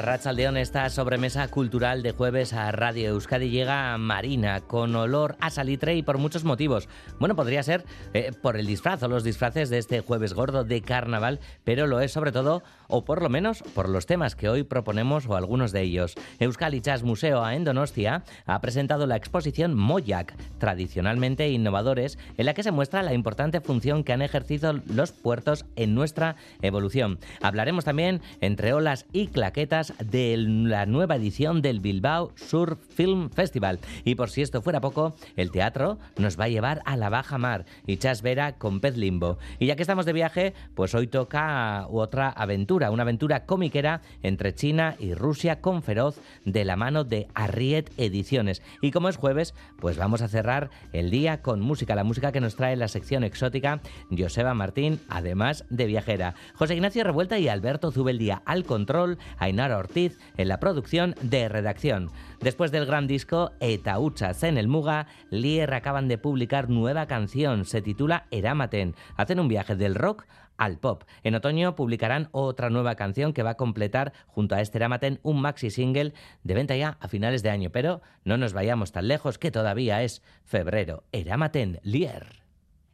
A Rachaldeón, esta sobremesa cultural de jueves a Radio Euskadi llega Marina con olor a salitre y por muchos motivos. Bueno, podría ser eh, por el disfraz o los disfraces de este jueves gordo de carnaval, pero lo es sobre todo, o por lo menos por los temas que hoy proponemos o algunos de ellos. Euskal Chas Museo en Donostia ha presentado la exposición Moyak, tradicionalmente innovadores, en la que se muestra la importante función que han ejercido los puertos en nuestra evolución. Hablaremos también entre olas y claquetas de la nueva edición del Bilbao Surf Film Festival. Y por si esto fuera poco, el teatro nos va a llevar a la Baja Mar y Chas Vera con Pez Limbo. Y ya que estamos de viaje, pues hoy toca otra aventura, una aventura comiquera entre China y Rusia con feroz de la mano de Arriet Ediciones. Y como es jueves, pues vamos a cerrar el día con música, la música que nos trae la sección exótica Joseba Martín, además de viajera. José Ignacio Revuelta y Alberto Zubeldía al control, Ainara Ortiz en la producción de redacción. Después del gran disco Etauchas en el Muga, Lier acaban de publicar nueva canción, se titula Eramaten. Hacen un viaje del rock al pop. En otoño publicarán otra nueva canción que va a completar junto a este Eramaten un maxi single de venta ya a finales de año, pero no nos vayamos tan lejos que todavía es febrero. Eramaten Lier.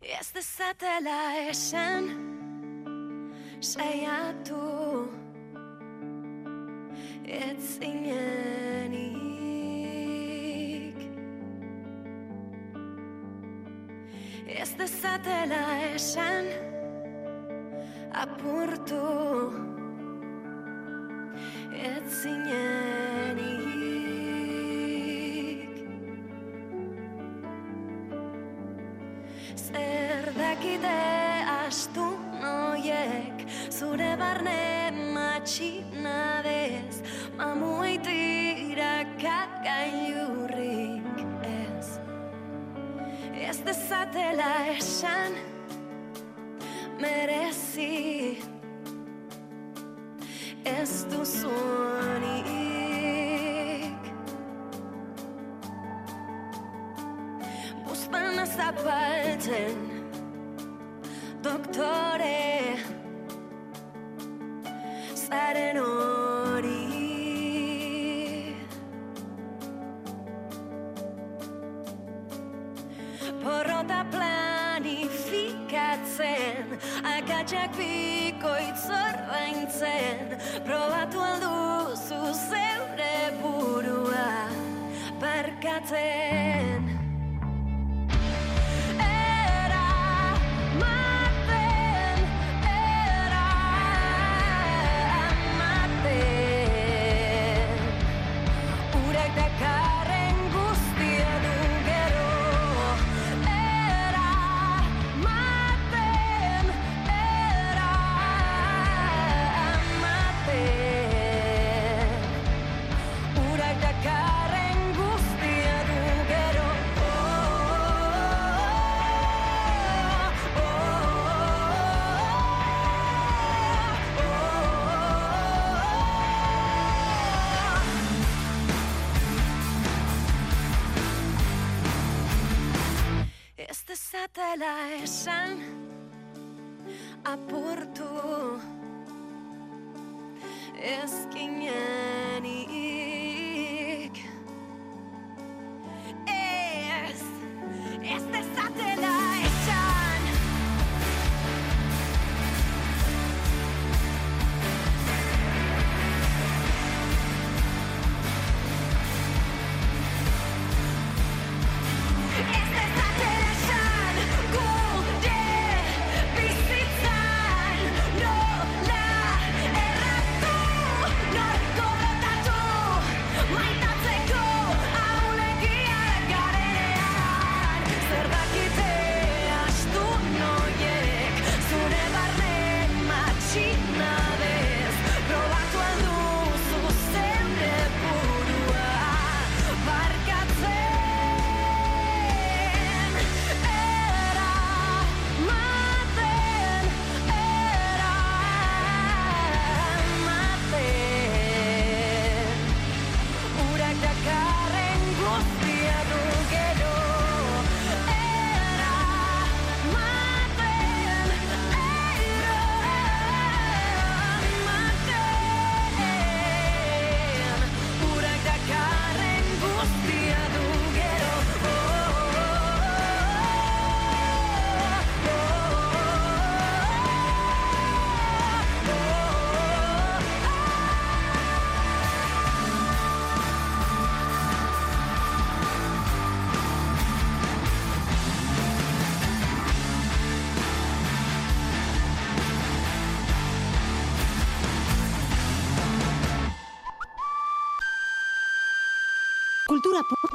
ez zinenik Ez dezatela esan apurtu ez zinenik Zer dakide astu noiek zure barne matxinadez Mamuitira kakailurrik ez. Ez dezatela esan merezi. Ez duzunik Buztan azapaltzen Doktore Zaren hori porrota planifikatzen akatsak bikoitz ordaintzen probatu alduzu zeure burua barkatzen dezatela esan aportu ezkinenik ez ez dezatela esan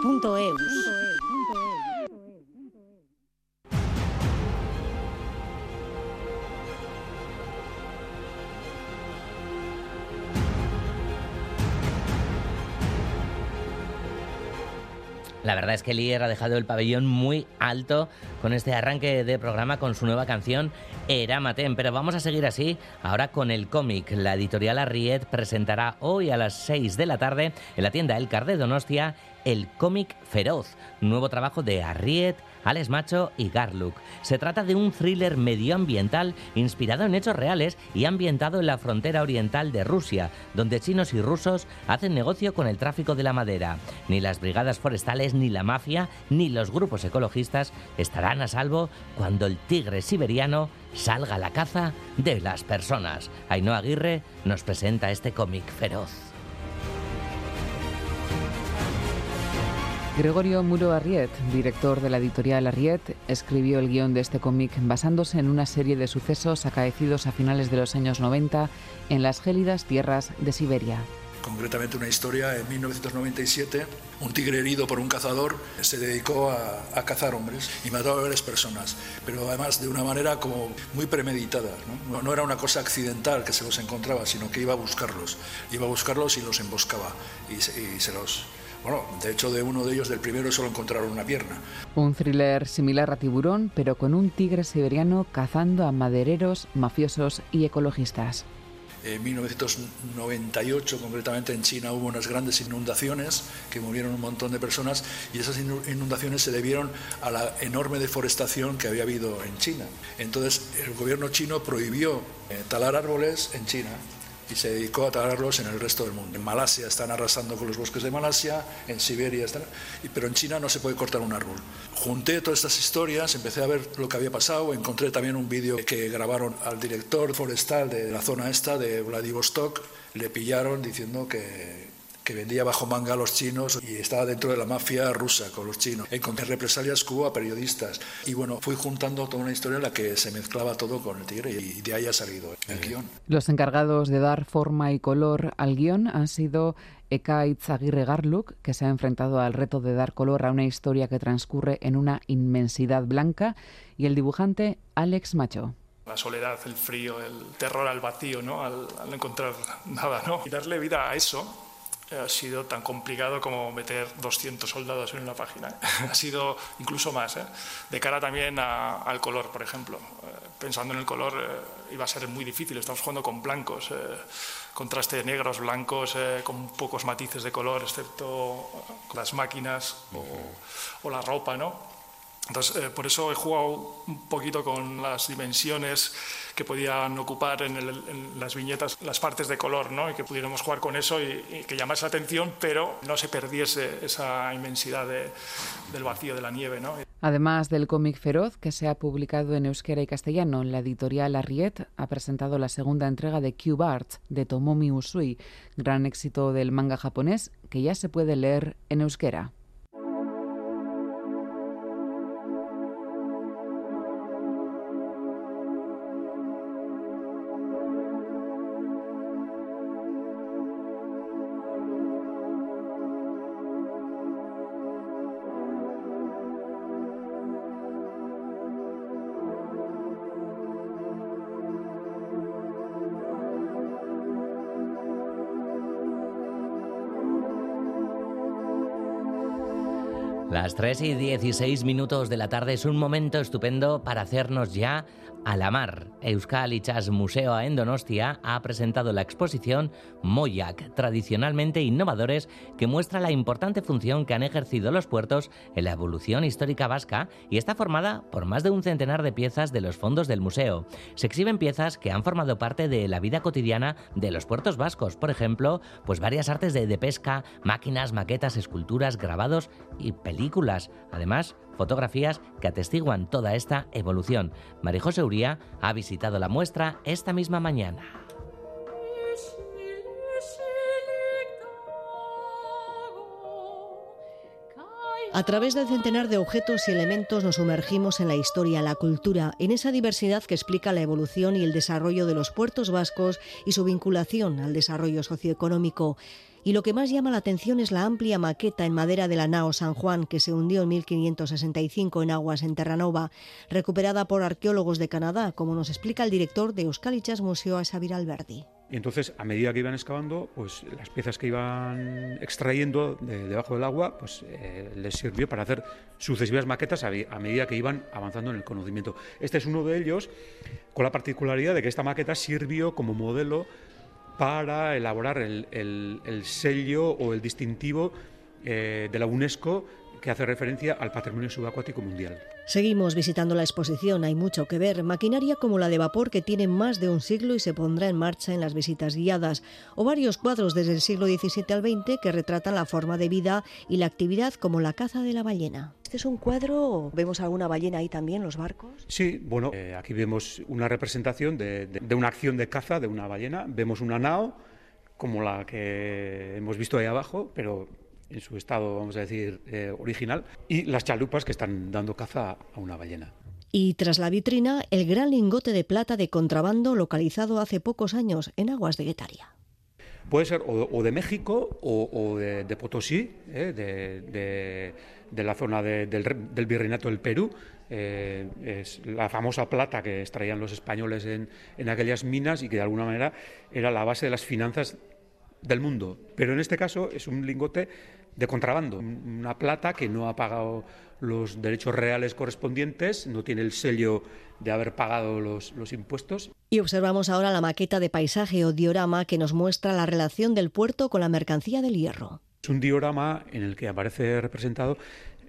cultura.eus. La verdad es que Lier ha dejado el pabellón muy alto con este arranque de programa con su nueva canción Eramaten. Pero vamos a seguir así ahora con el cómic. La editorial Arriet presentará hoy a las 6 de la tarde en la tienda El Car de Donostia el cómic Feroz, nuevo trabajo de Arriet, Alex Macho y Garlook. Se trata de un thriller medioambiental inspirado en hechos reales y ambientado en la frontera oriental de Rusia, donde chinos y rusos hacen negocio con el tráfico de la madera. Ni las brigadas forestales, ni la mafia, ni los grupos ecologistas estarán a salvo cuando el tigre siberiano salga a la caza de las personas. Ainhoa Aguirre nos presenta este cómic feroz. Gregorio Muro Arriet, director de la editorial Arriet, escribió el guion de este cómic basándose en una serie de sucesos acaecidos a finales de los años 90 en las gélidas tierras de Siberia. Concretamente una historia en 1997, un tigre herido por un cazador se dedicó a, cazar hombres y mató a varias personas, pero además de una manera como muy premeditada. ¿no? era una cosa accidental que se los encontraba, sino que iba a buscarlos, iba a buscarlos y los emboscaba y se los bueno, de hecho, de uno de ellos, del primero, solo encontraron una pierna. Un thriller similar a Tiburón, pero con un tigre siberiano cazando a madereros, mafiosos y ecologistas. En 1998, concretamente en China, hubo unas grandes inundaciones que murieron un montón de personas y esas inundaciones se debieron a la enorme deforestación que había habido en China. Entonces, el gobierno chino prohibió eh, talar árboles en China y se dedicó a talarlos en el resto del mundo. En Malasia están arrasando con los bosques de Malasia, en Siberia están, pero en China no se puede cortar un árbol. Junté todas estas historias, empecé a ver lo que había pasado, encontré también un vídeo que grabaron al director forestal de la zona esta de Vladivostok, le pillaron diciendo que, que vendía bajo manga a los chinos y estaba dentro de la mafia rusa con los chinos. Encontré represalias Cuba a periodistas y bueno, fui juntando toda una historia en la que se mezclaba todo con el tigre y de ahí ha salido el guion. Los encargados de dar forma y color al guion han sido Eka Itzaguirre Garluk, que se ha enfrentado al reto de dar color a una historia que transcurre en una inmensidad blanca, y el dibujante Alex Macho la soledad, el frío, el terror al vacío, ¿no? al, al no encontrar nada. ¿no? Y darle vida a eso ha sido tan complicado como meter 200 soldados en una página. ha sido incluso más, ¿eh? de cara también al color, por ejemplo. Eh, pensando en el color, eh, iba a ser muy difícil. Estamos jugando con blancos, contraste de negros, blancos, con pocos matices de color, excepto las máquinas o, o la ropa, ¿no? Entonces, eh, por eso he jugado un poquito con las dimensiones que podían ocupar en, las viñetas las partes de color, ¿no? y que pudiéramos jugar con eso y, que llamase la atención, pero no se perdiese esa inmensidad del vacío de la nieve. ¿no? Además del cómic Feroz, que se ha publicado en euskera y castellano, la editorial Arriet ha presentado la segunda entrega de Cube Art de Tomomi Usui, gran éxito del manga japonés que ya se puede leer en euskera. Las 3 y 16 minutos de la tarde es un momento estupendo para hacernos ya a la mar. Euskal Ichas Museo en Donostia ha presentado la exposición Moyak, tradicionalmente innovadores, que muestra la importante función que han ejercido los puertos en la evolución histórica vasca y está formada por más de un centenar de piezas de los fondos del museo. Se exhiben piezas que han formado parte de la vida cotidiana de los puertos vascos, por ejemplo, pues varias artes de, de pesca, máquinas, maquetas, esculturas, grabados y películas. Además, fotografías que atestiguan toda esta evolución. Marijose Uría ha visitado la muestra esta misma mañana. A través del centenar de objetos y elementos nos sumergimos en la historia, la cultura, en esa diversidad que explica la evolución y el desarrollo de los puertos vascos y su vinculación al desarrollo socioeconómico. Y lo que más llama la atención es la amplia maqueta en madera de la nao San Juan, que se hundió en 1565 en aguas en Terranova, recuperada por arqueólogos de Canadá, como nos explica el director de Euskalichas Museo Xavier Alberdi. Y entonces, a medida que iban excavando, pues las piezas que iban extrayendo de, debajo del agua, pues eh, les sirvió para hacer sucesivas maquetas a, medida que iban avanzando en el conocimiento. Este es uno de ellos, con la particularidad de que esta maqueta sirvió como modelo para elaborar el, sello o el distintivo eh, de la UNESCO que hace referencia al patrimonio subacuático mundial. Seguimos visitando la exposición, hay mucho que ver. Maquinaria como la de vapor que tiene más de un siglo y se pondrá en marcha en las visitas guiadas, o varios cuadros desde el siglo XVII al XX que retratan la forma de vida y la actividad como la caza de la ballena. ¿Este es un cuadro? ¿Vemos alguna ballena ahí también, los barcos? Sí, bueno, eh, aquí vemos una representación de, de una acción de caza de una ballena. Vemos una nao como la que hemos visto ahí abajo, pero en su estado, vamos a decir, eh, original, y las chalupas que están dando caza a una ballena. Y tras la vitrina, el gran lingote de plata de contrabando localizado hace pocos años en aguas de Guetaria. Puede ser o, de México o, de, Potosí, eh, de, la zona del, del, Virreinato del Perú. Eh, es la famosa plata que extraían los españoles en, en aquellas minas y que de alguna manera era la base de las finanzas del mundo. Pero en este caso es un lingote de contrabando, una plata que no ha pagado los derechos reales correspondientes, no tiene el sello de haber pagado los, los, impuestos. Y observamos ahora la maqueta de paisaje o diorama que nos muestra la relación del puerto con la mercancía del hierro. Es un diorama en el que aparece representado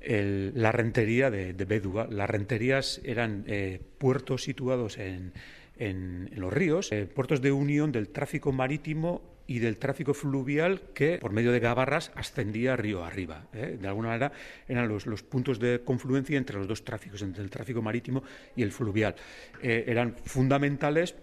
la rentería de, de Béduga. Las renterías eran eh, puertos situados en, en, los ríos, eh, puertos de unión del tráfico marítimo y del tráfico fluvial que por medio de gabarras ascendía río arriba. ¿eh? De alguna manera eran los, puntos de confluencia entre los dos tráficos, entre el tráfico marítimo y el fluvial. Eh, eran fundamentales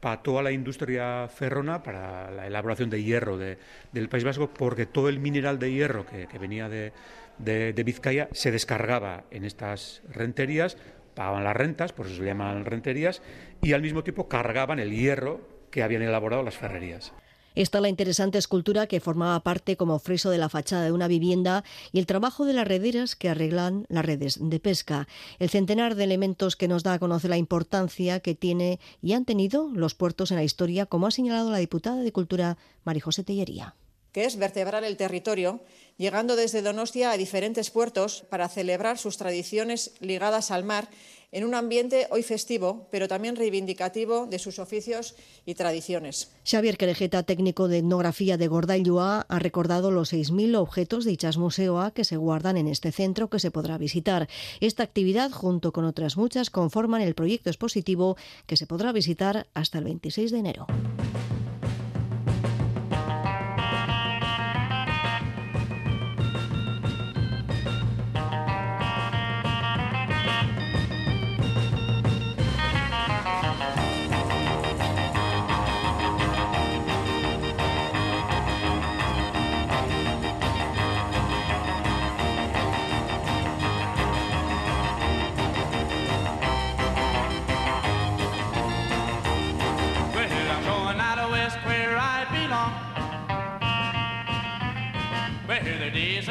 para toda la industria ferrona, para la elaboración de hierro del País Vasco, porque todo el mineral de hierro que, venía de, de Vizcaya se descargaba en estas renterías, pagaban las rentas, por eso se llaman renterías, y al mismo tiempo cargaban el hierro que habían elaborado las ferrerías. Está la interesante escultura que formaba parte como friso de la fachada de una vivienda y el trabajo de las rederas que arreglan las redes de pesca. El centenar de elementos que nos da a conocer la importancia que tiene y han tenido los puertos en la historia, como ha señalado la diputada de Cultura Marijose Tellería que es vertebrar el territorio, llegando desde Donostia a diferentes puertos para celebrar sus tradiciones ligadas al mar en un ambiente hoy festivo, pero también reivindicativo de sus oficios y tradiciones. Xavier Querejeta, técnico de etnografía de Gordailua, ha recordado los 6.000 objetos de Ichas Museoa que se guardan en este centro que se podrá visitar. Esta actividad, junto con otras muchas, conforman el proyecto expositivo que se podrá visitar hasta el 26 de enero.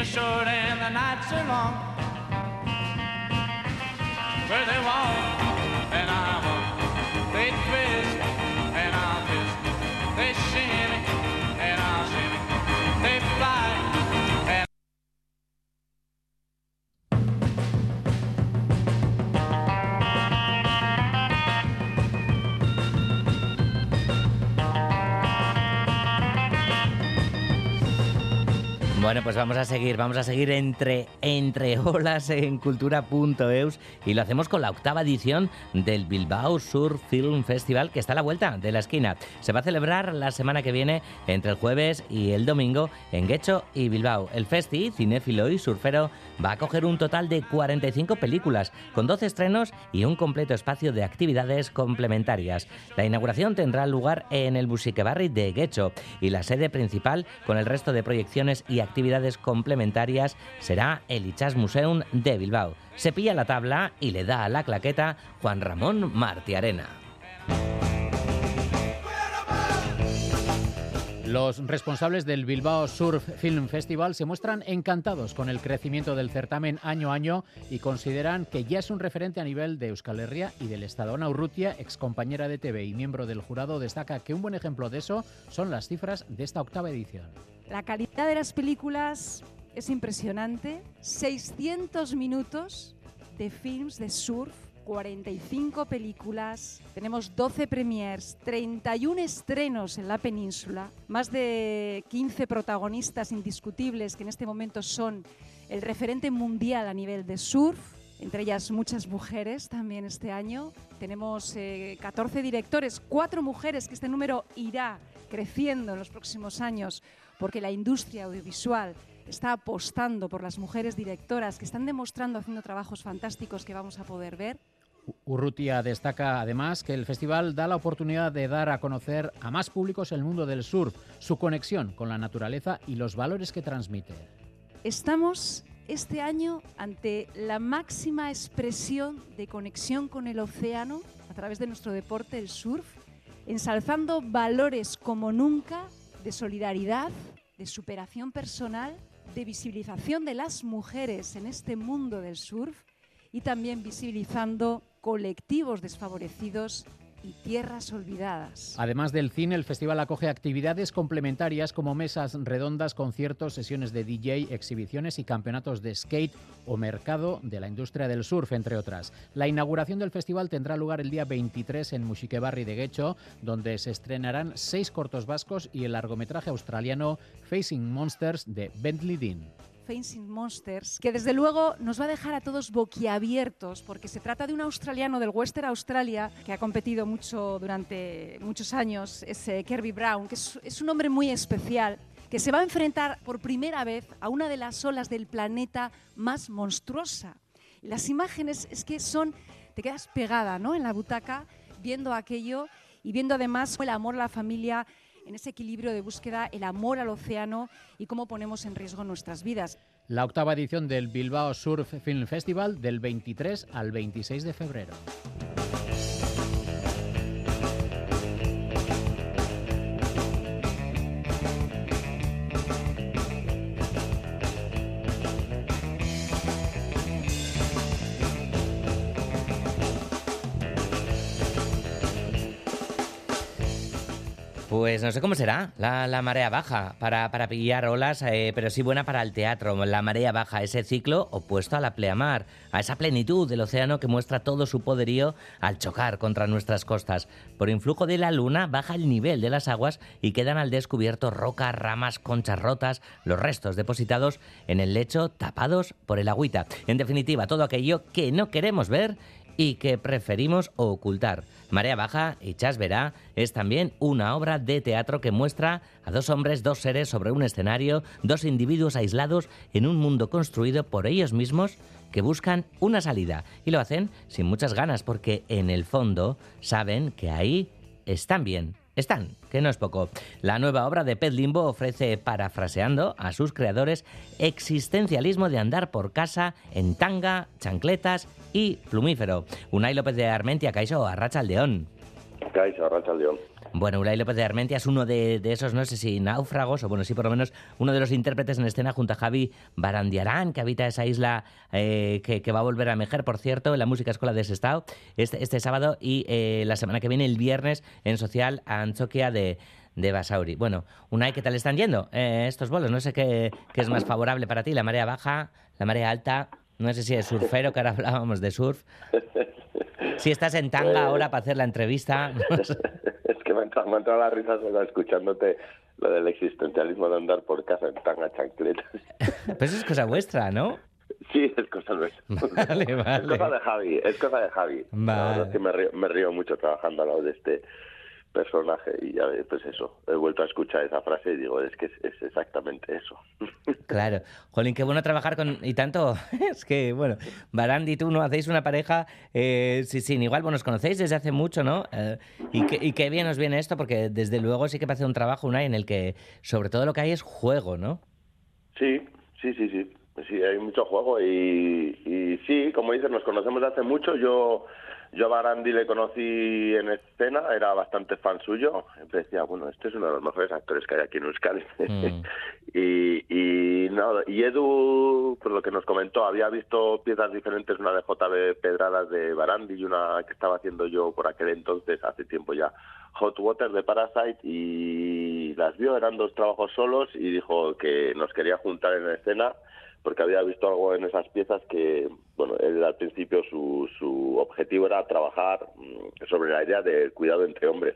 Short and the nights are long. Where they walk and I pues vamos a seguir, vamos a seguir entre, entre olas en cultura.eus y lo hacemos con la octava edición del Bilbao Sur Film Festival que está a la vuelta de la esquina. Se va a celebrar la semana que viene entre el jueves y el domingo en Guecho y Bilbao. El festi, cinéfilo y surfero, va a coger un total de 45 películas con 12 estrenos y un completo espacio de actividades complementarias. La inauguración tendrá lugar en el Busiquebarri de Guecho y la sede principal con el resto de proyecciones y actividades complementarias será el Ichas Museum de Bilbao. Se pilla la tabla y le da a la claqueta Juan Ramón Martiarena. Los responsables del Bilbao Surf Film Festival se muestran encantados con el crecimiento del certamen año a año y consideran que ya es un referente a nivel de Euskal Herria y del Estado. Ana Urrutia, excompañera de TV y miembro del jurado, destaca que un buen ejemplo de eso son las cifras de esta octava edición. La calidad de las películas es impresionante. 600 minutos de films de surf 45 películas, tenemos 12 premiers, 31 estrenos en la península, más de 15 protagonistas indiscutibles que en este momento son el referente mundial a nivel de surf, entre ellas muchas mujeres también este año. Tenemos 14 eh, directores, 4 mujeres, que este número irá creciendo en los próximos años porque la industria audiovisual está apostando por las mujeres directoras que están demostrando haciendo trabajos fantásticos que vamos a poder ver. Urrutia destaca además que el festival da la oportunidad de dar a conocer a más públicos el mundo del surf, su conexión con la naturaleza y los valores que transmite. Estamos este año ante la máxima expresión de conexión con el océano a través de nuestro deporte, el surf, ensalzando valores como nunca de solidaridad, de superación personal, de visibilización de las mujeres en este mundo del surf y también visibilizando colectivos desfavorecidos y tierras olvidadas. Además del cine, el festival acoge actividades complementarias como mesas redondas, conciertos, sesiones de DJ, exhibiciones y campeonatos de skate o mercado de la industria del surf, entre otras. La inauguración del festival tendrá lugar el día 23 en Muxiquebarri de Guecho, donde se estrenarán seis cortos vascos y el largometraje australiano Facing Monsters de Bentley Dean. Facing Monsters, que desde luego nos va a dejar a todos boquiabiertos, porque se trata de un australiano del Western Australia que ha competido mucho durante muchos años, es eh, Kirby Brown, que es, un hombre muy especial que se va a enfrentar por primera vez a una de las olas del planeta más monstruosa. las imágenes es que son, te quedas pegada ¿no? en la butaca viendo aquello y viendo además el amor la familia, en ese equilibrio de búsqueda, el amor al océano y cómo ponemos en riesgo nuestras vidas. La octava edición del Bilbao Surf Film Festival del 23 al 26 de febrero. Pues no sé cómo será la, marea baja para, para pillar olas, eh, pero sí buena para el teatro. La marea baja, ese ciclo opuesto a la pleamar, a esa plenitud del océano que muestra todo su poderío al chocar contra nuestras costas. Por influjo de la luna baja el nivel de las aguas y quedan al descubierto rocas, ramas, conchas rotas, los restos depositados en el lecho tapados por el agüita. En definitiva, todo aquello que no queremos ver y que preferimos ocultar. Marea Baja, y Chas verá, es también una obra de teatro que muestra a dos hombres, dos seres sobre un escenario, dos individuos aislados en un mundo construido por ellos mismos que buscan una salida y lo hacen sin muchas ganas porque en el fondo saben que ahí están bien. Están, que no es poco. La nueva obra de Pet Limbo ofrece, parafraseando a sus creadores, existencialismo de andar por casa en tanga, chancletas y plumífero. Unai López de Armentia, Caixo, Arracha Aldeón. Caixo, Arracha Aldeón. Bueno, Unai López de Armentia es uno de, esos, no sé si náufragos, o bueno, sí por lo menos uno de los intérpretes en escena junto a Javi Barandiarán, que habita esa isla eh, que, va a volver a Mejer, por cierto, en la Música Escuela de Sestao, este, este sábado y eh, la semana que viene, el viernes, en Social Anchoquia de, de Basauri. Bueno, Unai, ¿qué tal están yendo eh, estos vuelos? No sé qué, qué es más favorable para ti, la marea baja, la marea alta no sé si es surfero, que ahora hablábamos de surf. Si estás en tanga ahora para hacer la entrevista. me ha entrado, la risa solo escuchándote lo del existencialismo de andar por casa en tanga chancletas. Pues es cosa vuestra, ¿no? Sí, es cosa nuestra. Vale, vale. Es cosa de Javi, es cosa de Javi. Vale. que me río, me río mucho trabajando al lado de este personaje y ya pues eso, he vuelto a escuchar esa frase y digo, es que es, exactamente eso. Claro, Jolín, qué bueno trabajar con, y tanto, es que, bueno, Barandi y tú no hacéis una pareja eh, sin igual, bueno, os conocéis desde hace mucho, ¿no? Eh, y, que, y qué bien os viene esto, porque desde luego sí que parece un trabajo, una en el que sobre todo lo que hay es juego, ¿no? Sí, sí, sí, sí. Sí, hay mucho juego y, y sí, como dices, nos conocemos de hace mucho. Yo yo a Barandi le conocí en escena, era bastante fan suyo. Decía, bueno, este es uno de los mejores actores que hay aquí en Euskadi. Mm. y, y, no, y Edu, por lo que nos comentó, había visto piezas diferentes, una de JB Pedradas de Barandi y una que estaba haciendo yo por aquel entonces, hace tiempo ya, Hot Water de Parasite, y las vio, eran dos trabajos solos, y dijo que nos quería juntar en la escena porque había visto algo en esas piezas que, bueno, él al principio su, su objetivo era trabajar mm, sobre la idea del cuidado entre hombres.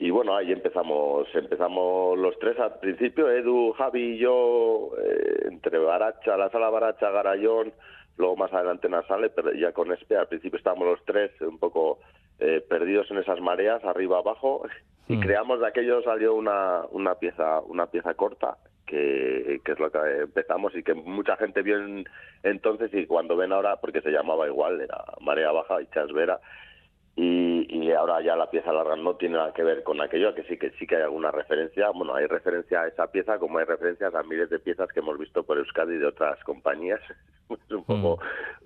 Y bueno, ahí empezamos, empezamos los tres al principio, Edu, Javi y yo, eh, entre Baracha, la sala Baracha, Garayón, luego más adelante en la sala, pero ya con Espe, al principio estábamos los tres un poco eh, perdidos en esas mareas, arriba abajo, y mm. creamos de aquello salió una, una pieza, una pieza corta que, es lo que empezamos y que mucha gente vio entonces y cuando ven ahora, porque se llamaba igual, era Marea Baja y Chasvera, y, y ahora ya la pieza larga no tiene nada que ver con aquello, que sí que sí que hay alguna referencia, bueno, hay referencia a esa pieza como hay referencias a miles de piezas que hemos visto por Euskadi de otras compañías, es un poco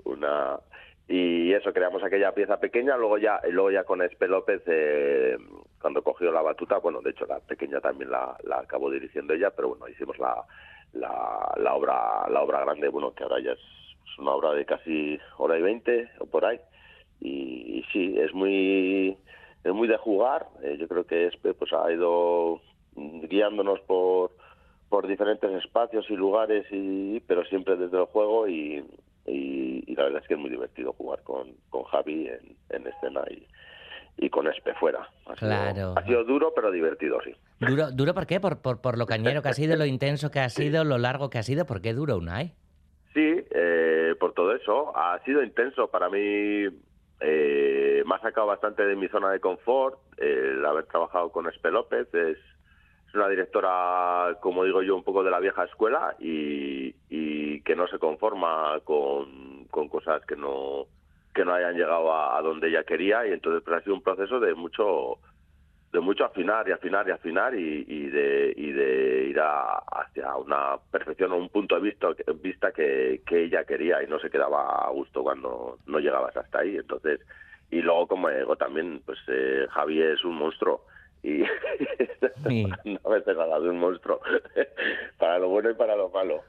mm. una y eso creamos aquella pieza pequeña luego ya luego ya con Espe López eh, cuando cogió la batuta bueno de hecho la pequeña también la, la acabó dirigiendo ella pero bueno hicimos la, la, la obra la obra grande bueno que ahora ya es, una obra de casi hora y veinte o por ahí. Y, sí es muy es muy de jugar eh, yo creo que Espe pues ha ido guiándonos por por diferentes espacios y lugares y pero siempre desde el juego y, y, la verdad es que es muy divertido jugar con, con Javi en, en escena y, y con Espe fuera. Ha claro. Sido, ha sido duro, pero divertido, sí. ¿Duro, duro por qué? ¿Por, por, por lo cañero que ha sido, lo intenso que ha sido, lo largo que ha sido? ¿Por qué duro, Unai? Sí, eh, por todo eso. Ha sido intenso. Para mí eh, me ha sacado bastante de mi zona de confort el haber trabajado con Espe López. Es, es una directora, como digo yo, un poco de la vieja escuela y, que no se conforma con, cosas que no que no hayan llegado a, donde ella quería y entonces pues, ha sido un proceso de mucho de mucho afinar y afinar y afinar y, de, y de ir hacia una perfección o un punto de vista, vista que, que ella quería y no se quedaba a gusto cuando no llegabas hasta ahí entonces y luego como digo también pues eh, Javi es un monstruo y a veces nada de un monstruo para lo bueno y para lo malo.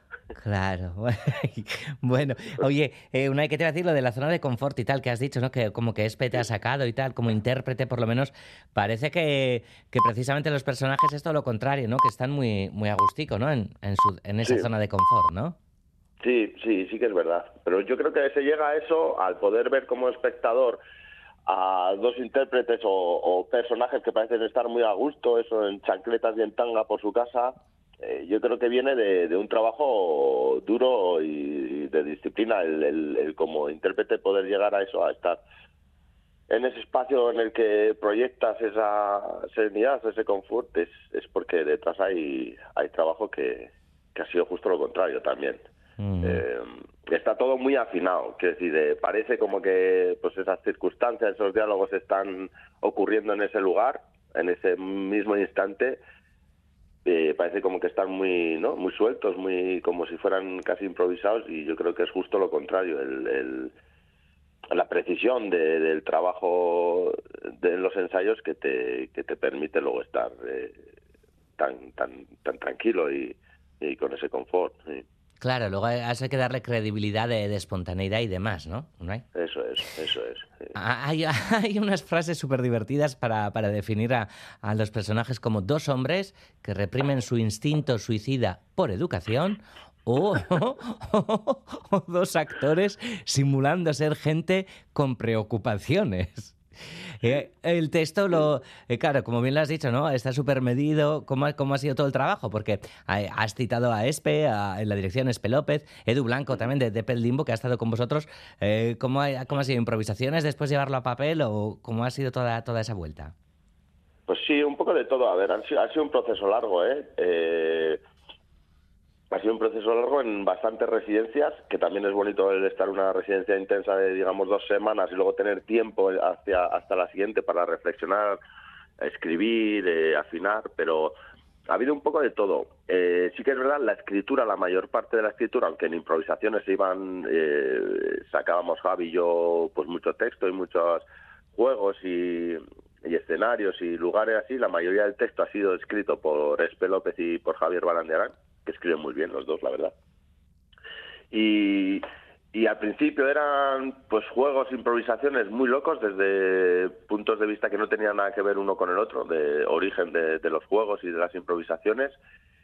Claro. bueno, oye, eh, una que te voy a decir lo de la zona de confort y tal que has dicho, ¿no? Que como que Espe te ha sacado y tal, como intérprete por lo menos, parece que, que precisamente los personajes es todo lo contrario, ¿no? Que están muy muy agustico, ¿no? En, en, su, en esa zona de confort, ¿no? Sí, sí, sí que es verdad. Pero yo creo que se llega a eso al poder ver como espectador a dos intérpretes o, personajes que parecen estar muy a gusto, eso en chancletas y en tanga por su casa, eh, yo creo que viene de, un trabajo duro y de disciplina, el, como intérprete poder llegar a eso, a estar en ese espacio en el que proyectas esa serenidad, ese confort, es, es porque detrás hay, hay trabajo que, que ha sido justo lo contrario también. Mm. Eh, está todo muy afinado, que decir, eh, parece como que pues esas circunstancias, esos diálogos están ocurriendo en ese lugar, en ese mismo instante, eh, parece como que están muy, ¿no? muy sueltos, muy como si fueran casi improvisados y yo creo que es justo lo contrario, el, la precisión del trabajo de los ensayos que te, que te permite luego estar tan, tan, tan tranquilo y, con ese confort. Claro, luego hay que darle credibilidad de, espontaneidad y demás, ¿no? Eso es, eso es. Ah, hay, unas frases súper divertidas para, definir a, los personajes como dos hombres que reprimen su instinto suicida por educación o, o dos actores simulando ser gente con preocupaciones. Eh, el texto, lo, eh, claro, como bien lo has dicho, ¿no? Está súper medido. ¿Cómo, ¿Cómo, ha sido todo el trabajo? Porque has citado a Espe, a, en la dirección Espe López, Edu Blanco también de, de Limbo, que ha estado con vosotros. Eh, ¿cómo, ha, ¿Cómo ha sido? ¿Improvisaciones después llevarlo a papel o cómo ha sido toda, toda esa vuelta? Pues sí, un poco de todo. A ver, ha sido, ha sido un proceso largo, ¿eh? eh ha sido un proceso largo en bastantes residencias, que también es bonito el estar en una residencia intensa de, digamos, dos semanas y luego tener tiempo hasta la siguiente para reflexionar, escribir, eh, afinar, pero ha habido un poco de todo. Eh, sí que es verdad, la escritura, la mayor parte de la escritura, aunque en improvisaciones iban, eh, sacábamos Javi y yo pues mucho texto y muchos juegos y, escenarios y lugares así, la mayoría del texto ha sido escrito por Espe López y por Javier Balandiarán, que escriben muy bien los dos, la verdad. Y, y al principio eran pues juegos, improvisaciones muy locos desde puntos de vista que no tenían nada que ver uno con el otro, de origen de, los juegos y de las improvisaciones.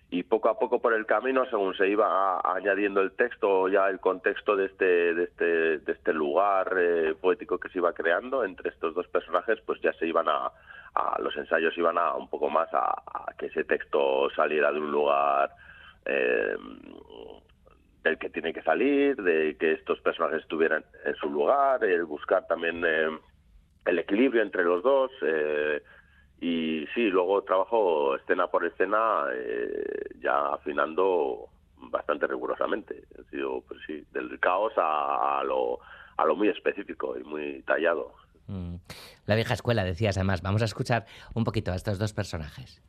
Y poco a poco por el camino, según se iba añadiendo el texto, ya el contexto de este, de este, de este lugar eh, poético que se iba creando entre estos dos personajes, pues ya se iban a, a los ensayos iban a un poco más a que ese texto saliera de un lugar eh, del que tiene que salir, de que estos personajes estuvieran en su lugar, el buscar también eh, el equilibrio entre los dos. Eh, y sí, luego trabajo escena por escena, eh, ya afinando bastante rigurosamente. Ha sido, pues sí, del caos a, lo, a lo muy específico y muy tallado. Mm. La vieja escuela, decías además. Vamos a escuchar un poquito a estos dos personajes.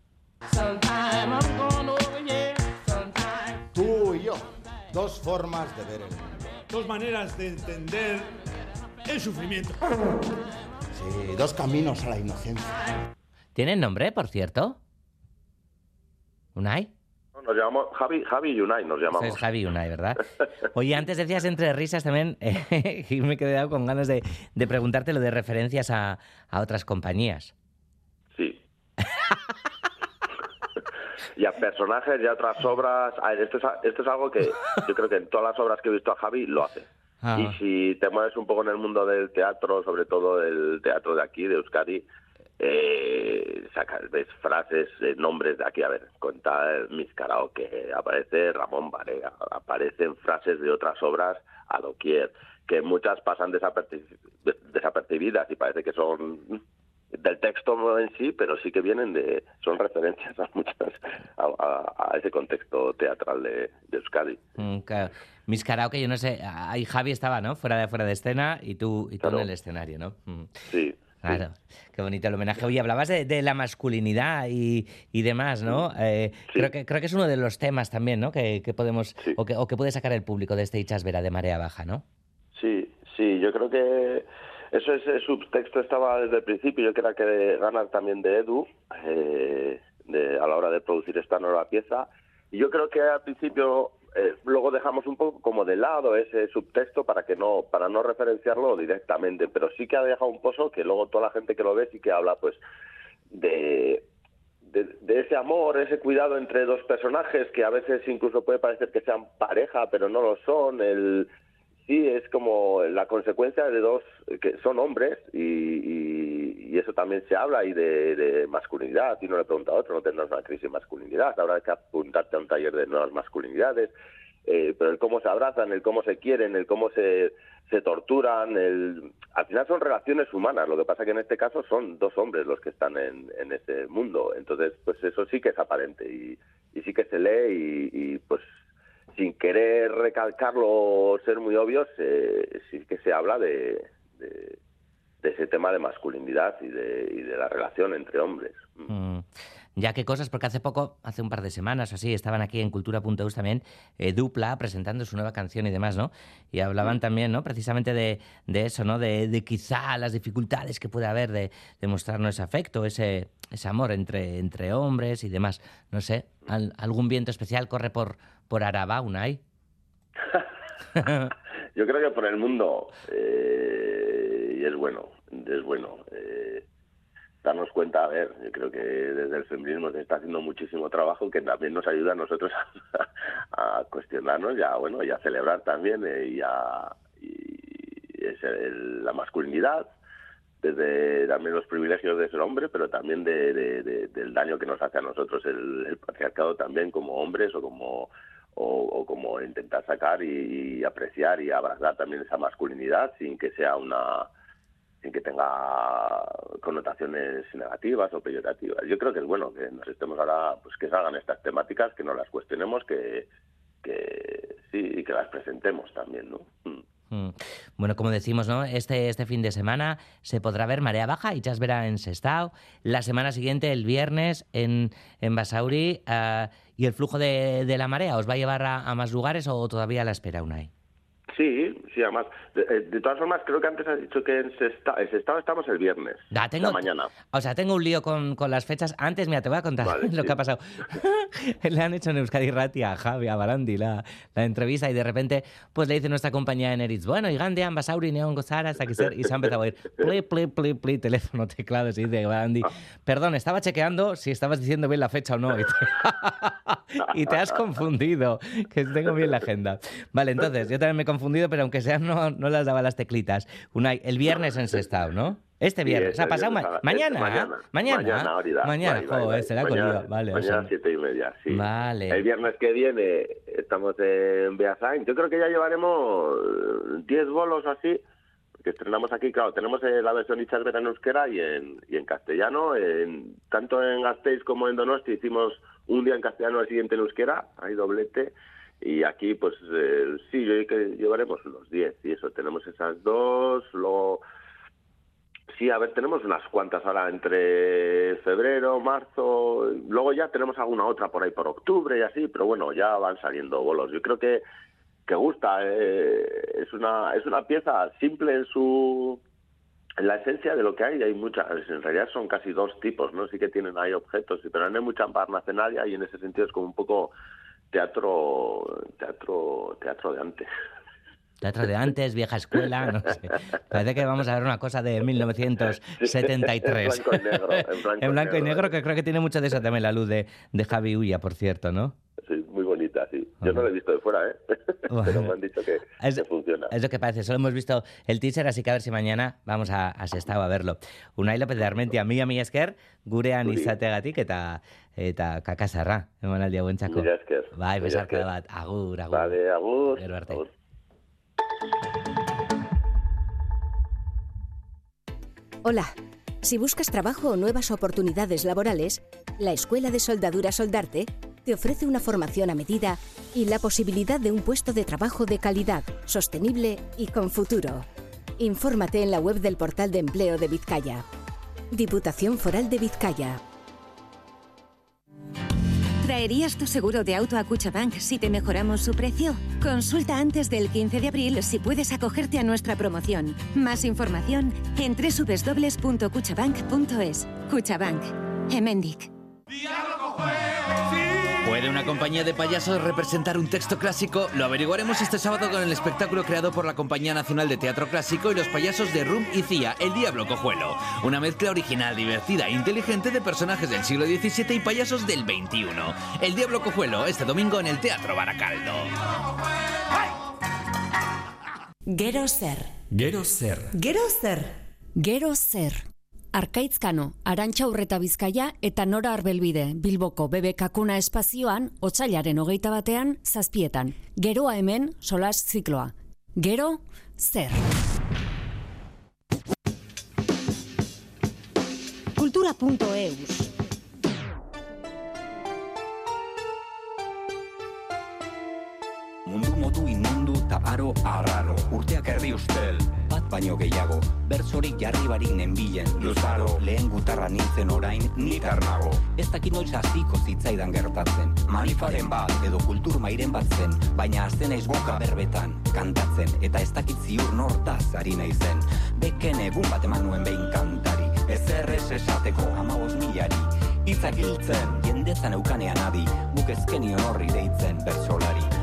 Dos formas de ver el mundo. Dos maneras de entender el sufrimiento. Sí, dos caminos a la inocencia. ¿Tienen nombre, por cierto? ¿Unai? Nos llamamos Javi, Javi y Unai, nos llamamos. Es Javi y Unai, ¿verdad? Oye, antes decías entre risas también, y me he quedado con ganas de, preguntarte lo de referencias a, a otras compañías. Sí. y a personajes y a otras obras. esto, es, esto es algo que yo creo que en todas las obras que he visto a Javi lo hace. Ah. Y si te mueves un poco en el mundo del teatro, sobre todo el teatro de aquí, de Euskadi, eh, sacas, ves frases, eh, nombres de aquí, a ver, contar mis karaoke, aparece Ramón Barea, aparecen frases de otras obras a doquier, que muchas pasan desapercibidas y parece que son del texto en sí, pero sí que vienen de, son referencias a muchas, a, ese contexto teatral de, Euskadi. Mm, Mis karaoke, yo no sé, ahí Javi estaba, ¿no? Fuera de fuera de escena y tú, y tú en el escenario, ¿no? Mm. Sí. Claro, qué bonito el homenaje. Oye, hablabas de, la masculinidad y, y demás, ¿no? Eh, creo, que, creo que es uno de los temas también, ¿no? Que, podemos, o, que, o que puede sacar el público de este Ichasvera de Marea Baja, ¿no? Sí, sí, yo creo que eso ese subtexto estaba desde el principio, yo creo que ganar también de Edu eh, a la hora de producir esta nueva pieza. Y yo creo que al principio eh, luego dejamos un poco como de lado ese subtexto para que no para no referenciarlo directamente, pero sí que ha dejado un pozo que luego toda la gente que lo ve sí que habla pues de, de, ese amor, ese cuidado entre dos personajes que a veces incluso puede parecer que sean pareja, pero no lo son, el sí es como la consecuencia de dos que son hombres y, y, eso también se habla y de, masculinidad. Y no le pregunta a otro, no tendrás una crisis de masculinidad, habrá que apuntarte a un taller de nuevas masculinidades. Eh, pero el cómo se abrazan, el cómo se quieren, el cómo se, se torturan, el... al final son relaciones humanas. Lo que pasa que en este caso son dos hombres los que están en, en ese mundo. Entonces, pues eso sí que es aparente y, y sí que se lee y, y pues sin querer recalcarlo o ser muy obvios, sí que se habla de, de, ese tema de masculinidad y de, y de la relación entre hombres. Mm. Ya qué cosas, porque hace poco, hace un par de semanas o así, estaban aquí en Cultura.eus también, eh, Dupla, presentando su nueva canción y demás, ¿no? Y hablaban mm. también, ¿no? Precisamente de, eso, ¿no? De, quizá las dificultades que puede haber de, de mostrarnos ese afecto, ese, ese amor entre, entre hombres y demás. No sé, ¿algún viento especial corre por, por Araba, Unai? Yo creo que por el mundo, eh, y es bueno, es bueno. Eh, darnos cuenta, a ver, yo creo que desde el feminismo se está haciendo muchísimo trabajo que también nos ayuda a nosotros a, cuestionarnos y a, bueno, y a celebrar también eh, y a la masculinidad, desde también los privilegios de ser hombre, pero también de, del daño que nos hace a nosotros el, patriarcado también como hombres o como o, como intentar sacar y, apreciar y abrazar también esa masculinidad sin que sea una sin que tenga connotaciones negativas o peyorativas. Yo creo que es bueno que nos estemos ahora, pues que salgan estas temáticas, que no las cuestionemos, que, que sí, y que las presentemos también, ¿no? Mm. Mm. Bueno, como decimos, ¿no? Este, este fin de semana se podrá ver Marea Baja y verá en Sestao. La semana siguiente, el viernes, en, en Basauri. Ah, ¿Y el flujo de, la marea os va a llevar a, más lugares o todavía a la espera, Unai? Sí, sí, además. De, eh, todas formas, creo que antes has dicho que en Sestao, estamos el viernes. Da, tengo, la mañana. O sea, tengo un lío con, las fechas. Antes, mira, te voy a contar lo que ha pasado. le han hecho en Euskadi Rati a Javi, a Barandi, la, la, entrevista y de repente pues le dice nuestra compañía en Eritz, bueno, y Gandhi, Ambasauri, Neon Gozara, hasta que ser, y se ha empezado a oír, pli, pli, pli, pli, teléfono, teclado, y dice Barandi, perdón, estaba chequeando si estabas diciendo bien la fecha o no, y te, y te has confundido, que tengo bien la agenda. Vale, entonces, yo también me he confundido, pero aunque sea, no, no las daba las teclitas. Una, el viernes en Sestao, ¿no? Este viernes, este ha pasado mañana, mañana, mañana, mañana, mañana, joder, será mañana, vale. Mañana siete y media, sí. Vale. El viernes que viene estamos en Beasain. Yo creo que ya llevaremos 10 bolos así, que estrenamos aquí, claro, tenemos eh, la versión Ichasbeta en euskera y en, y en castellano, en, tanto en Gasteiz como en Donosti hicimos un día en castellano, el siguiente en euskera, hay doblete, y aquí pues eh, sí, yo que llevaremos unos 10 y eso, tenemos esas dos, luego Sí, a ver, tenemos unas cuantas ahora entre febrero, marzo, luego ya tenemos alguna otra por ahí por octubre y así, pero bueno, ya van saliendo bolos. Yo creo que que gusta, eh, es una es una pieza simple en su en la esencia de lo que hay, hay muchas, en realidad son casi dos tipos, ¿no? Sí que tienen ahí objetos, pero no hay mucha parnacenaria y en ese sentido es como un poco teatro teatro teatro de antes. Teatro de antes, vieja escuela, no sé. Parece que vamos a ver una cosa de 1973. en blanco y negro. En blanco, y negro, que creo que tiene mucho de eso también la luz de, de Javi Ulla, por cierto, ¿no? Sí, muy bonita, sí. Yo no la he visto de fuera, ¿eh? Pero me han dicho que, funciona. Es lo que parece. Solo hemos visto el teaser, así que a ver si mañana vamos a, a Sestao a verlo. Unai López de Armentia, mi mi esker, gurean izateagatik eta eta kakasarra, emanaldia buentzako. Mila esker. Bai, besarte bat. Agur, agur. Vale, agur. Gero arte. Agur. Hola, si buscas trabajo o nuevas oportunidades laborales, la Escuela de Soldadura Soldarte te ofrece una formación a medida y la posibilidad de un puesto de trabajo de calidad, sostenible y con futuro. Infórmate en la web del portal de empleo de Vizcaya. Diputación Foral de Vizcaya. ¿Traerías tu seguro de auto a Cuchabank si te mejoramos su precio? Consulta antes del 15 de abril si puedes acogerte a nuestra promoción. Más información en www.cuchabank.es. Cuchabank. Emendic. ¿Puede una compañía de payasos representar un texto clásico? Lo averiguaremos este sábado con el espectáculo creado por la Compañía Nacional de Teatro Clásico y los payasos de Rum y Cía, El Diablo Cojuelo. Una mezcla original, divertida e inteligente de personajes del siglo XVII y payasos del XXI. El Diablo Cojuelo, este domingo en el Teatro Baracaldo. Gero ser. Gero ser. Gero ser. Gero ser. Arkaitzkano, Arantxa Urreta Bizkaia eta Nora Arbelbide, Bilboko bebe kakuna espazioan, otxailaren hogeita batean, zazpietan. Geroa hemen, solas zikloa. Gero, zer. Kultura.eus Mundu modu inmundu ta aro arraro Urteak erdi ustel baino gehiago. Bertzorik jarri barik nenbilen Luzaro, lehen gutarra nintzen orain nitar nago Ez dakit noiz hasiko zitzaidan gertatzen. Malifaren bat edo kultur mairen bat zen Baina azten aiz boka berbetan Kantatzen. Eta ez dakit ziur nortaz ari naizen. Beken egun bat eman nuen behin kantari. Ez errez esateko amabos milari. Itzak hiltzen, jendetzan eukanean adi. Buk ezkenion horri deitzen bertsolari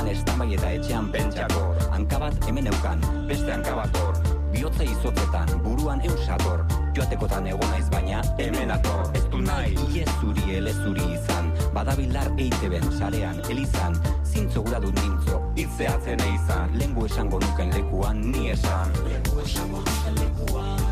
Bolzan estamai eta etxean pentsako Hankabat hemen eukan, beste hankabat hor. Biotza izotetan, buruan eusator Joatekotan egon naiz baina, hemen ator. Ez du nahi, iezuri elezuri izan. Badabilar eite ben, sarean, elizan. Zintzo gura dut nintzo, itzeatzen eizan. Lengu esango nuken lekuan, ni esan. Lengu esango nuken lekuan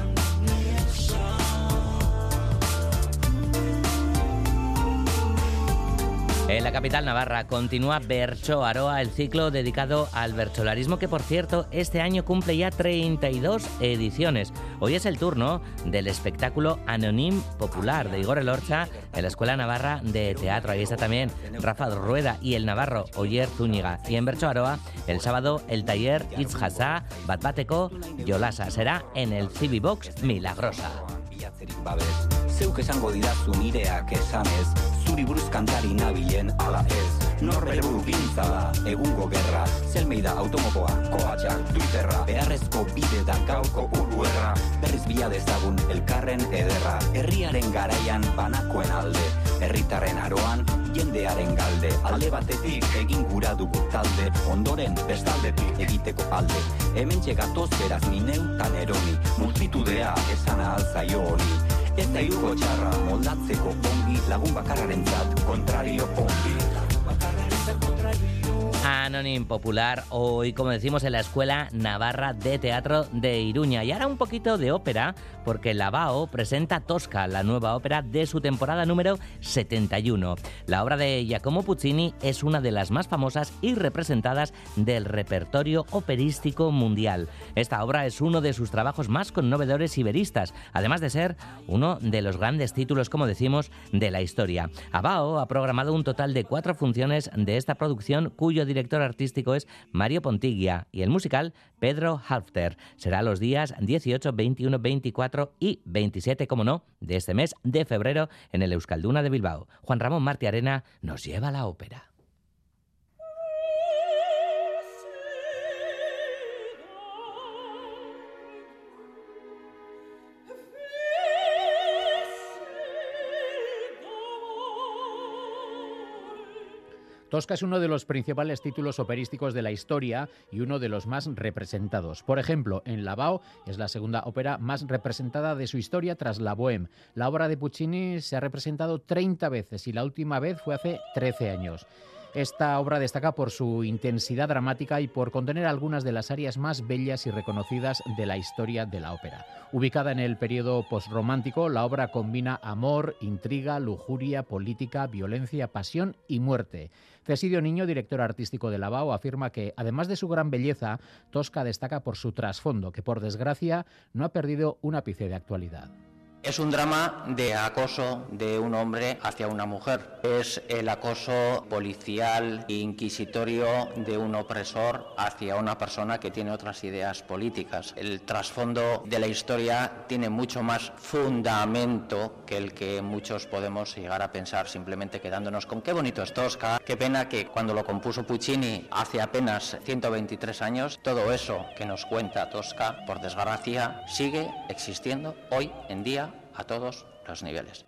En la capital navarra continúa Bercho Aroa, el ciclo dedicado al bercholarismo que por cierto este año cumple ya 32 ediciones. Hoy es el turno del espectáculo Anonim Popular de Igor Elorcha en la Escuela Navarra de Teatro. Ahí está también Rafa Rueda y el navarro Oyer Zúñiga. Y en Bercho Aroa el sábado el taller Itzhasa Batbateko Yolasa será en el Civi Box Milagrosa. Zeuk esango didazu nireak esanez Zuri buruz kantari nabilen ala ez. Norbere buru pintza da, egungo gerra. Zelmeida automokoa, koatxak, twitterra. Beharrezko bide da gauko urruerra Berriz bila dezagun elkarren ederra. Herriaren garaian banakoen alde Herritarren aroan, jendearen galde. Alde batetik egin gura dugu talde Ondoren bestaldetik egiteko alde. Hemen txegatoz beraz nineutan eroni. Multitudea esan alzaio hori. Eta irugo txarra moldatzeko ongi lagun bakarraren zat kontrario ongi. Lagun bakarraren zat kontrario Anonim Popular, hoy como decimos en la Escuela Navarra de Teatro de Iruña. Y ahora un poquito de ópera, porque la BAO presenta Tosca, la nueva ópera de su temporada número 71. La obra de Giacomo Puccini es una de las más famosas y representadas del repertorio operístico mundial. Esta obra es uno de sus trabajos más conmovedores y veristas, además de ser uno de los grandes títulos, como decimos, de la historia. ABAO ha programado un total de cuatro funciones de esta producción, cuyo director director artístico es Mario Pontiglia y el musical Pedro Halfter. Será los días 18, 21, 24 y 27, como no, de este mes de febrero en el Euskalduna de Bilbao. Juan Ramón Martí Arena nos lleva a la ópera. Tosca es uno de los principales títulos operísticos de la historia y uno de los más representados. Por ejemplo, en Lavao es la segunda ópera más representada de su historia tras La Bohème. La obra de Puccini se ha representado 30 veces y la última vez fue hace 13 años. Esta obra destaca por su intensidad dramática y por contener algunas de las áreas más bellas y reconocidas de la historia de la ópera. Ubicada en el periodo postromántico, la obra combina amor, intriga, lujuria, política, violencia, pasión y muerte. Cesidio Niño, director artístico de Lavao, afirma que, además de su gran belleza, Tosca destaca por su trasfondo, que por desgracia no ha perdido un ápice de actualidad. Es un drama de acoso de un hombre hacia una mujer. Es el acoso policial e inquisitorio de un opresor hacia una persona que tiene otras ideas políticas. El trasfondo de la historia tiene mucho más fundamento que el que muchos podemos llegar a pensar simplemente quedándonos con qué bonito es Tosca. Qué pena que cuando lo compuso Puccini hace apenas 123 años, todo eso que nos cuenta Tosca, por desgracia, sigue existiendo hoy en día a todos los niveles.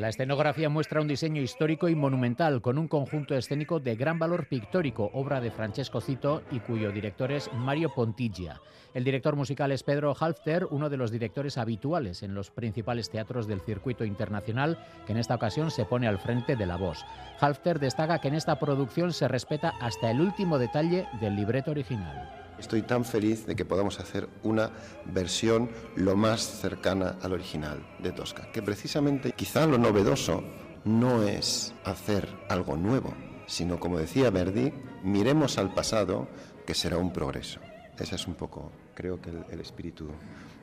La escenografía muestra un diseño histórico y monumental con un conjunto escénico de gran valor pictórico, obra de Francesco Cito y cuyo director es Mario Pontiglia. El director musical es Pedro Halfter, uno de los directores habituales en los principales teatros del circuito internacional, que en esta ocasión se pone al frente de la voz. Halfter destaca que en esta producción se respeta hasta el último detalle del libreto original. Estoy tan feliz de que podamos hacer una versión lo más cercana al original de Tosca, que precisamente quizá lo novedoso no es hacer algo nuevo, sino como decía Verdi, miremos al pasado que será un progreso. Ese es un poco, creo que el, espíritu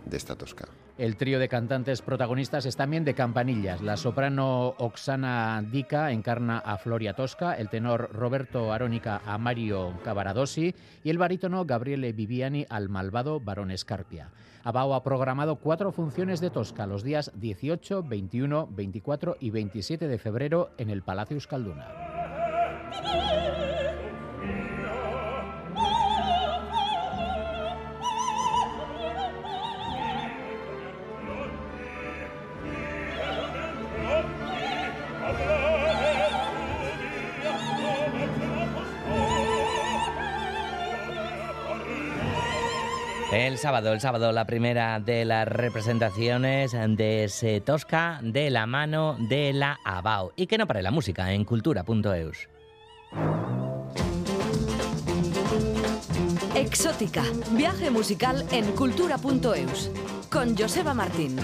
de esta Tosca. El trío de cantantes protagonistas es también de campanillas. La soprano Oksana Dica encarna a Floria Tosca, el tenor Roberto Arónica a Mario Cavaradossi y el barítono Gabriele Viviani al malvado Barón Escarpia. Abao ha programado cuatro funciones de Tosca los días 18, 21, 24 y 27 de febrero en el Palacio Euskalduna. El sábado, el sábado, la primera de las representaciones de Se Tosca de la mano de la ABAO. Y que no pare la música en cultura.eus. Exótica, viaje musical en cultura.eus, con Joseba Martín.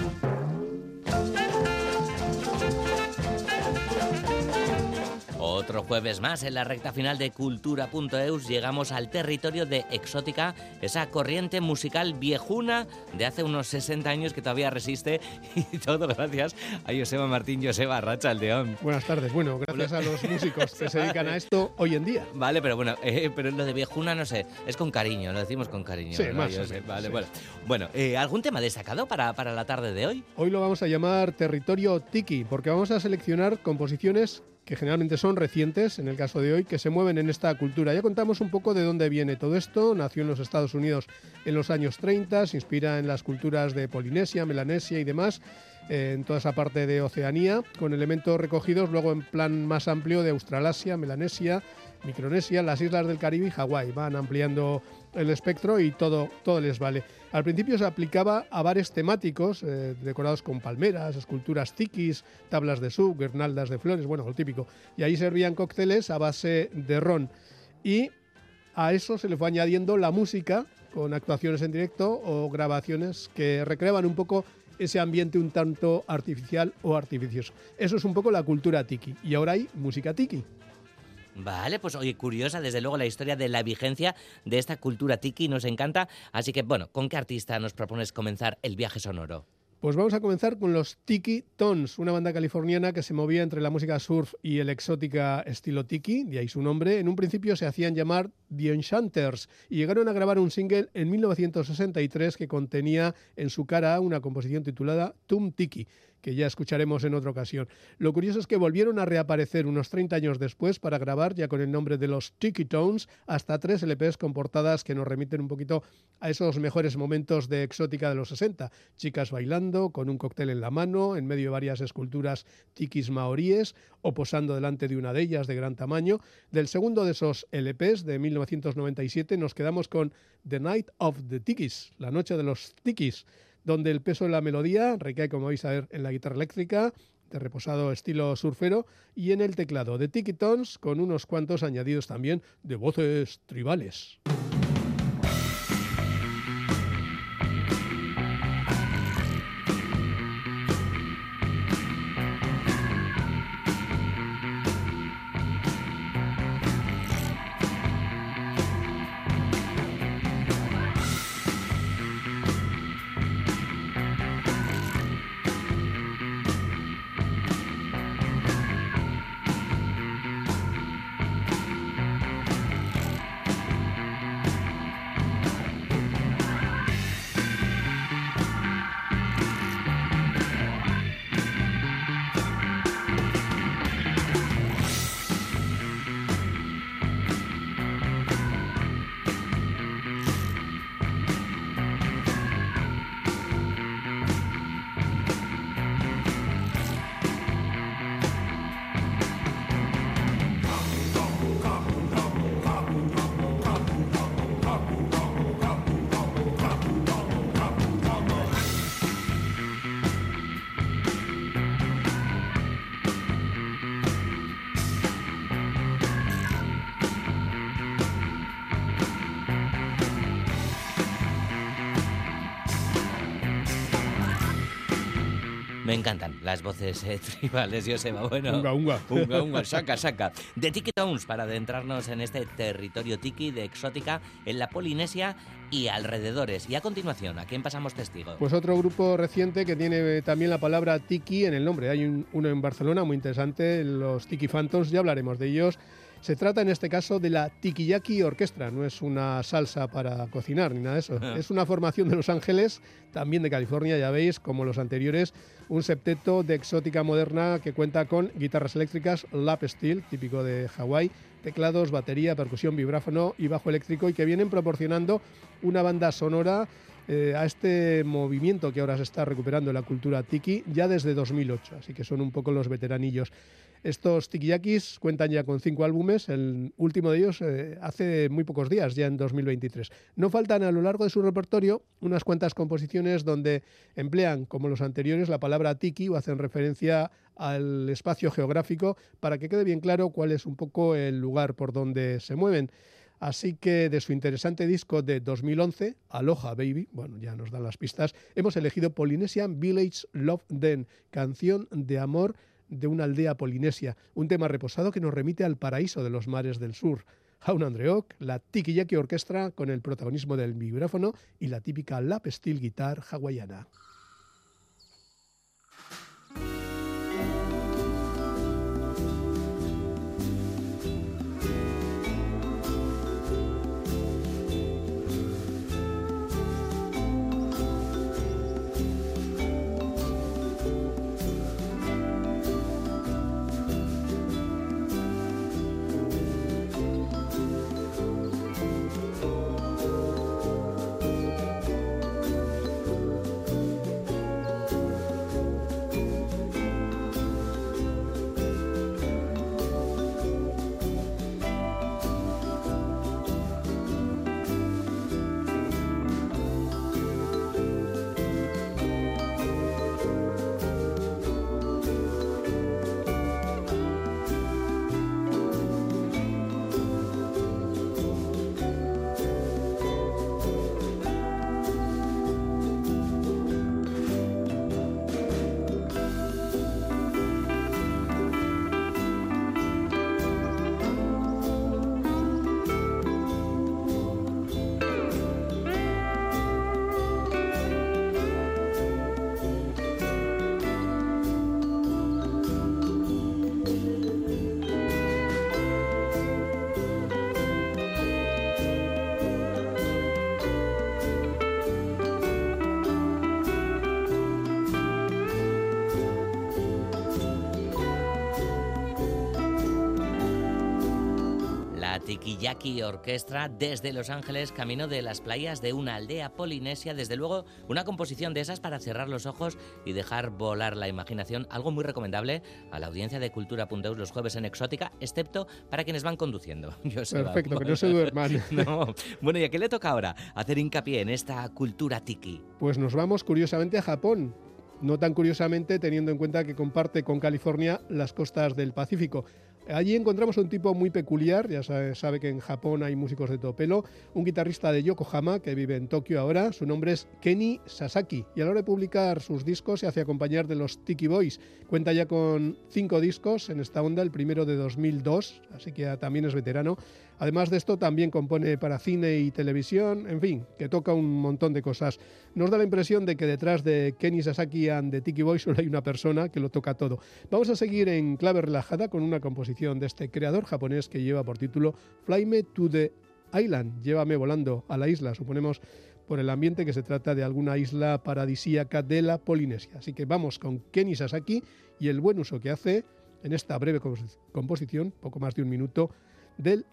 Otro jueves más en la recta final de Cultura.eus llegamos al territorio de Exótica, esa corriente musical viejuna de hace unos 60 años que todavía resiste y todo gracias a Joseba Martín, Joseba Racha Aldeón. Buenas tardes, bueno, gracias a los músicos que se dedican a esto hoy en día. Vale, pero bueno, eh, pero lo de viejuna no sé, es con cariño, lo decimos con cariño. Sí, más Vale, bueno. Bueno, eh, ¿algún tema destacado para, para la tarde de hoy? Hoy lo vamos a llamar Territorio Tiki, porque vamos a seleccionar composiciones que generalmente son recientes, en el caso de hoy, que se mueven en esta cultura. Ya contamos un poco de dónde viene todo esto. Nació en los Estados Unidos en los años 30, se inspira en las culturas de Polinesia, Melanesia y demás, eh, en toda esa parte de Oceanía, con elementos recogidos luego en plan más amplio de Australasia, Melanesia, Micronesia, las islas del Caribe y Hawái. Van ampliando el espectro y todo, todo les vale. Al principio se aplicaba a bares temáticos eh, decorados con palmeras, esculturas tikis, tablas de sub, guirnaldas de flores, bueno, lo típico. Y ahí servían cócteles a base de ron. Y a eso se le fue añadiendo la música con actuaciones en directo o grabaciones que recreaban un poco ese ambiente un tanto artificial o artificioso. Eso es un poco la cultura tiki. Y ahora hay música tiki. Vale, pues oye, curiosa desde luego la historia de la vigencia de esta cultura tiki, nos encanta. Así que bueno, ¿con qué artista nos propones comenzar el viaje sonoro? Pues vamos a comenzar con los Tiki Tones, una banda californiana que se movía entre la música surf y el exótica estilo tiki, de ahí su nombre. En un principio se hacían llamar The Enchanters y llegaron a grabar un single en 1963 que contenía en su cara una composición titulada Tum Tiki que ya escucharemos en otra ocasión. Lo curioso es que volvieron a reaparecer unos 30 años después para grabar, ya con el nombre de los Tiki Tones, hasta tres LPs con portadas que nos remiten un poquito a esos mejores momentos de exótica de los 60. Chicas bailando, con un cóctel en la mano, en medio de varias esculturas tikis maoríes, o posando delante de una de ellas de gran tamaño. Del segundo de esos LPs, de 1997, nos quedamos con The Night of the Tikis, la noche de los tikis donde el peso de la melodía recae, como vais a ver, en la guitarra eléctrica, de reposado estilo surfero, y en el teclado de Tiki Tones, con unos cuantos añadidos también de voces tribales. Encantan las voces eh, tribales, Joseba. Bueno, unga, unga. Unga, unga, saca, saca. De Tiki Towns para adentrarnos en este territorio tiki de exótica en la Polinesia y alrededores. Y a continuación, ¿a quién pasamos testigo? Pues otro grupo reciente que tiene también la palabra tiki en el nombre. Hay uno en Barcelona muy interesante, los Tiki Phantoms, ya hablaremos de ellos. Se trata en este caso de la Tikiyaki Orquestra, no es una salsa para cocinar ni nada de eso. Es una formación de Los Ángeles, también de California, ya veis, como los anteriores, un septeto de exótica moderna que cuenta con guitarras eléctricas lap steel, típico de Hawái, teclados, batería, percusión, vibráfono y bajo eléctrico y que vienen proporcionando una banda sonora eh, a este movimiento que ahora se está recuperando en la cultura tiki ya desde 2008, así que son un poco los veteranillos. Estos tikiyakis cuentan ya con cinco álbumes, el último de ellos eh, hace muy pocos días, ya en 2023. No faltan a lo largo de su repertorio unas cuantas composiciones donde emplean, como los anteriores, la palabra tiki o hacen referencia al espacio geográfico para que quede bien claro cuál es un poco el lugar por donde se mueven. Así que de su interesante disco de 2011, Aloha Baby, bueno, ya nos dan las pistas, hemos elegido Polynesian Village Love Den, canción de amor de una aldea polinesia, un tema reposado que nos remite al paraíso de los mares del sur. Jaun Andreok, la Tiki Orquestra con el protagonismo del vibráfono y la típica lap steel guitar hawaiana. Tikiyaki Orquestra desde Los Ángeles, camino de las playas de una aldea polinesia. Desde luego, una composición de esas para cerrar los ojos y dejar volar la imaginación. Algo muy recomendable a la audiencia de Cultura.eus los jueves en Exótica, excepto para quienes van conduciendo. Perfecto, que no se duerman. no. Bueno, ¿y a qué le toca ahora? Hacer hincapié en esta cultura tiki. Pues nos vamos curiosamente a Japón. No tan curiosamente teniendo en cuenta que comparte con California las costas del Pacífico. Allí encontramos un tipo muy peculiar, ya sabe, que en Japón hay músicos de todo pelo, un guitarrista de Yokohama que vive en Tokio ahora, su nombre es Kenny Sasaki y a la hora de publicar sus discos se hace acompañar de los Tiki Boys. Cuenta ya con cinco discos en esta onda, el primero de 2002, así que también es veterano Además de esto, también compone para cine y televisión, en fin, que toca un montón de cosas. Nos da la impresión de que detrás de Kenny Sasaki and the Tiki Boy solo hay una persona que lo toca todo. Vamos a seguir en clave relajada con una composición de este creador japonés que lleva por título Fly Me to the Island, llévame volando a la isla, suponemos por el ambiente que se trata de alguna isla paradisíaca de la Polinesia. Así que vamos con Kenny Sasaki y el buen uso que hace en esta breve composición, poco más de un minuto, del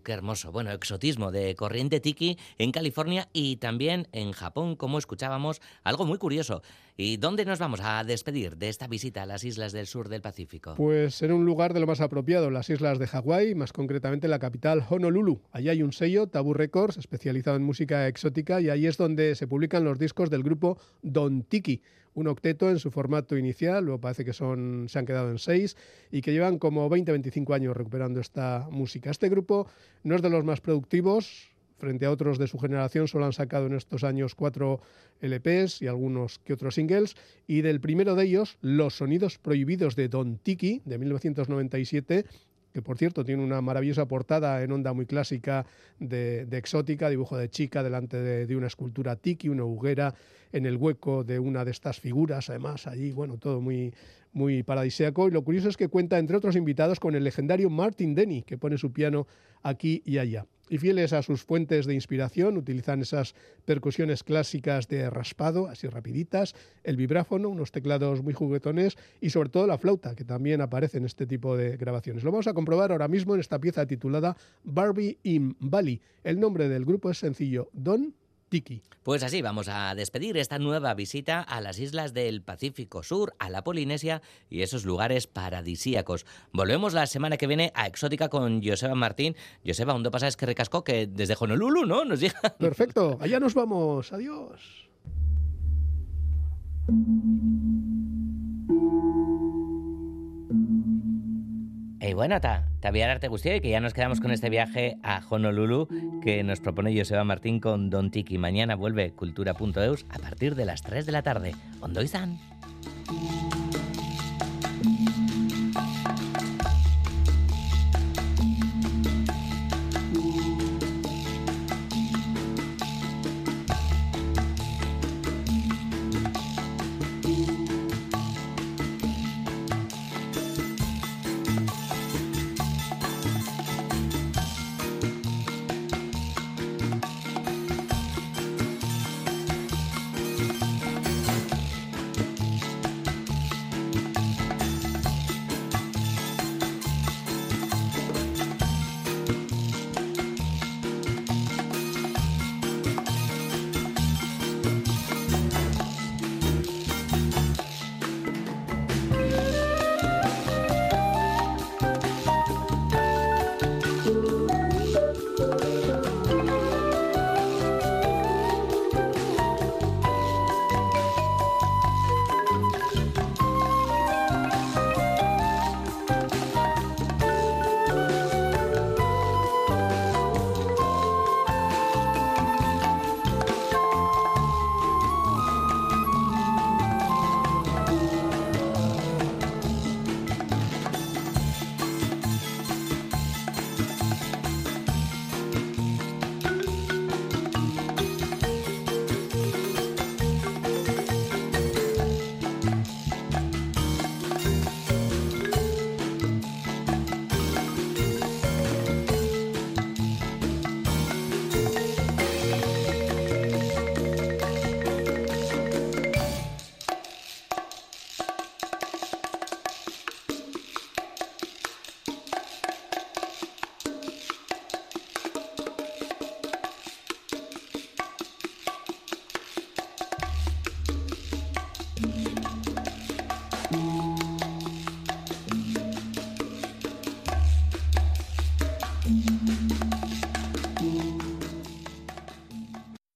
vibráfono. hermoso. Bueno, exotismo de corriente tiki en California y también en Japón, como escuchábamos, algo muy curioso. ¿Y dónde nos vamos a despedir de esta visita a las islas del sur del Pacífico? Pues en un lugar de lo más apropiado, las islas de Hawái, más concretamente la capital Honolulu. Allí hay un sello, Taboo Records, especializado en música exótica y ahí es donde se publican los discos del grupo Don Tiki un octeto en su formato inicial, luego parece que son, se han quedado en seis y que llevan como 20-25 años recuperando esta música. Este grupo no es de los más productivos, frente a otros de su generación, solo han sacado en estos años cuatro LPs y algunos que otros singles, y del primero de ellos, Los Sonidos Prohibidos de Don Tiki, de 1997, que por cierto tiene una maravillosa portada en onda muy clásica de, exótica, dibujo de chica delante de, una escultura tiki, una hoguera en el hueco de una de estas figuras, además allí, bueno, todo muy, muy paradisíaco. Y lo curioso es que cuenta, entre otros invitados, con el legendario Martin Denny, que pone su piano aquí y allá y fieles a sus fuentes de inspiración, utilizan esas percusiones clásicas de raspado, así rapiditas, el vibráfono, unos teclados muy juguetones y sobre todo la flauta, que también aparece en este tipo de grabaciones. Lo vamos a comprobar ahora mismo en esta pieza titulada Barbie in Bali. El nombre del grupo es sencillo, Don pues así vamos a despedir esta nueva visita a las islas del Pacífico Sur, a la Polinesia y esos lugares paradisíacos. Volvemos la semana que viene a Exótica con Joseba Martín. Joseba, ¿dónde pasa? Es que recascó que desde Honolulu, ¿no? Nos llega. Perfecto, allá nos vamos. Adiós. Y bueno, ta, te gustó y que ya nos quedamos con este viaje a Honolulu que nos propone Joseba Martín con Don Tiki. Mañana vuelve cultura.eus a partir de las 3 de la tarde. Ondoizan.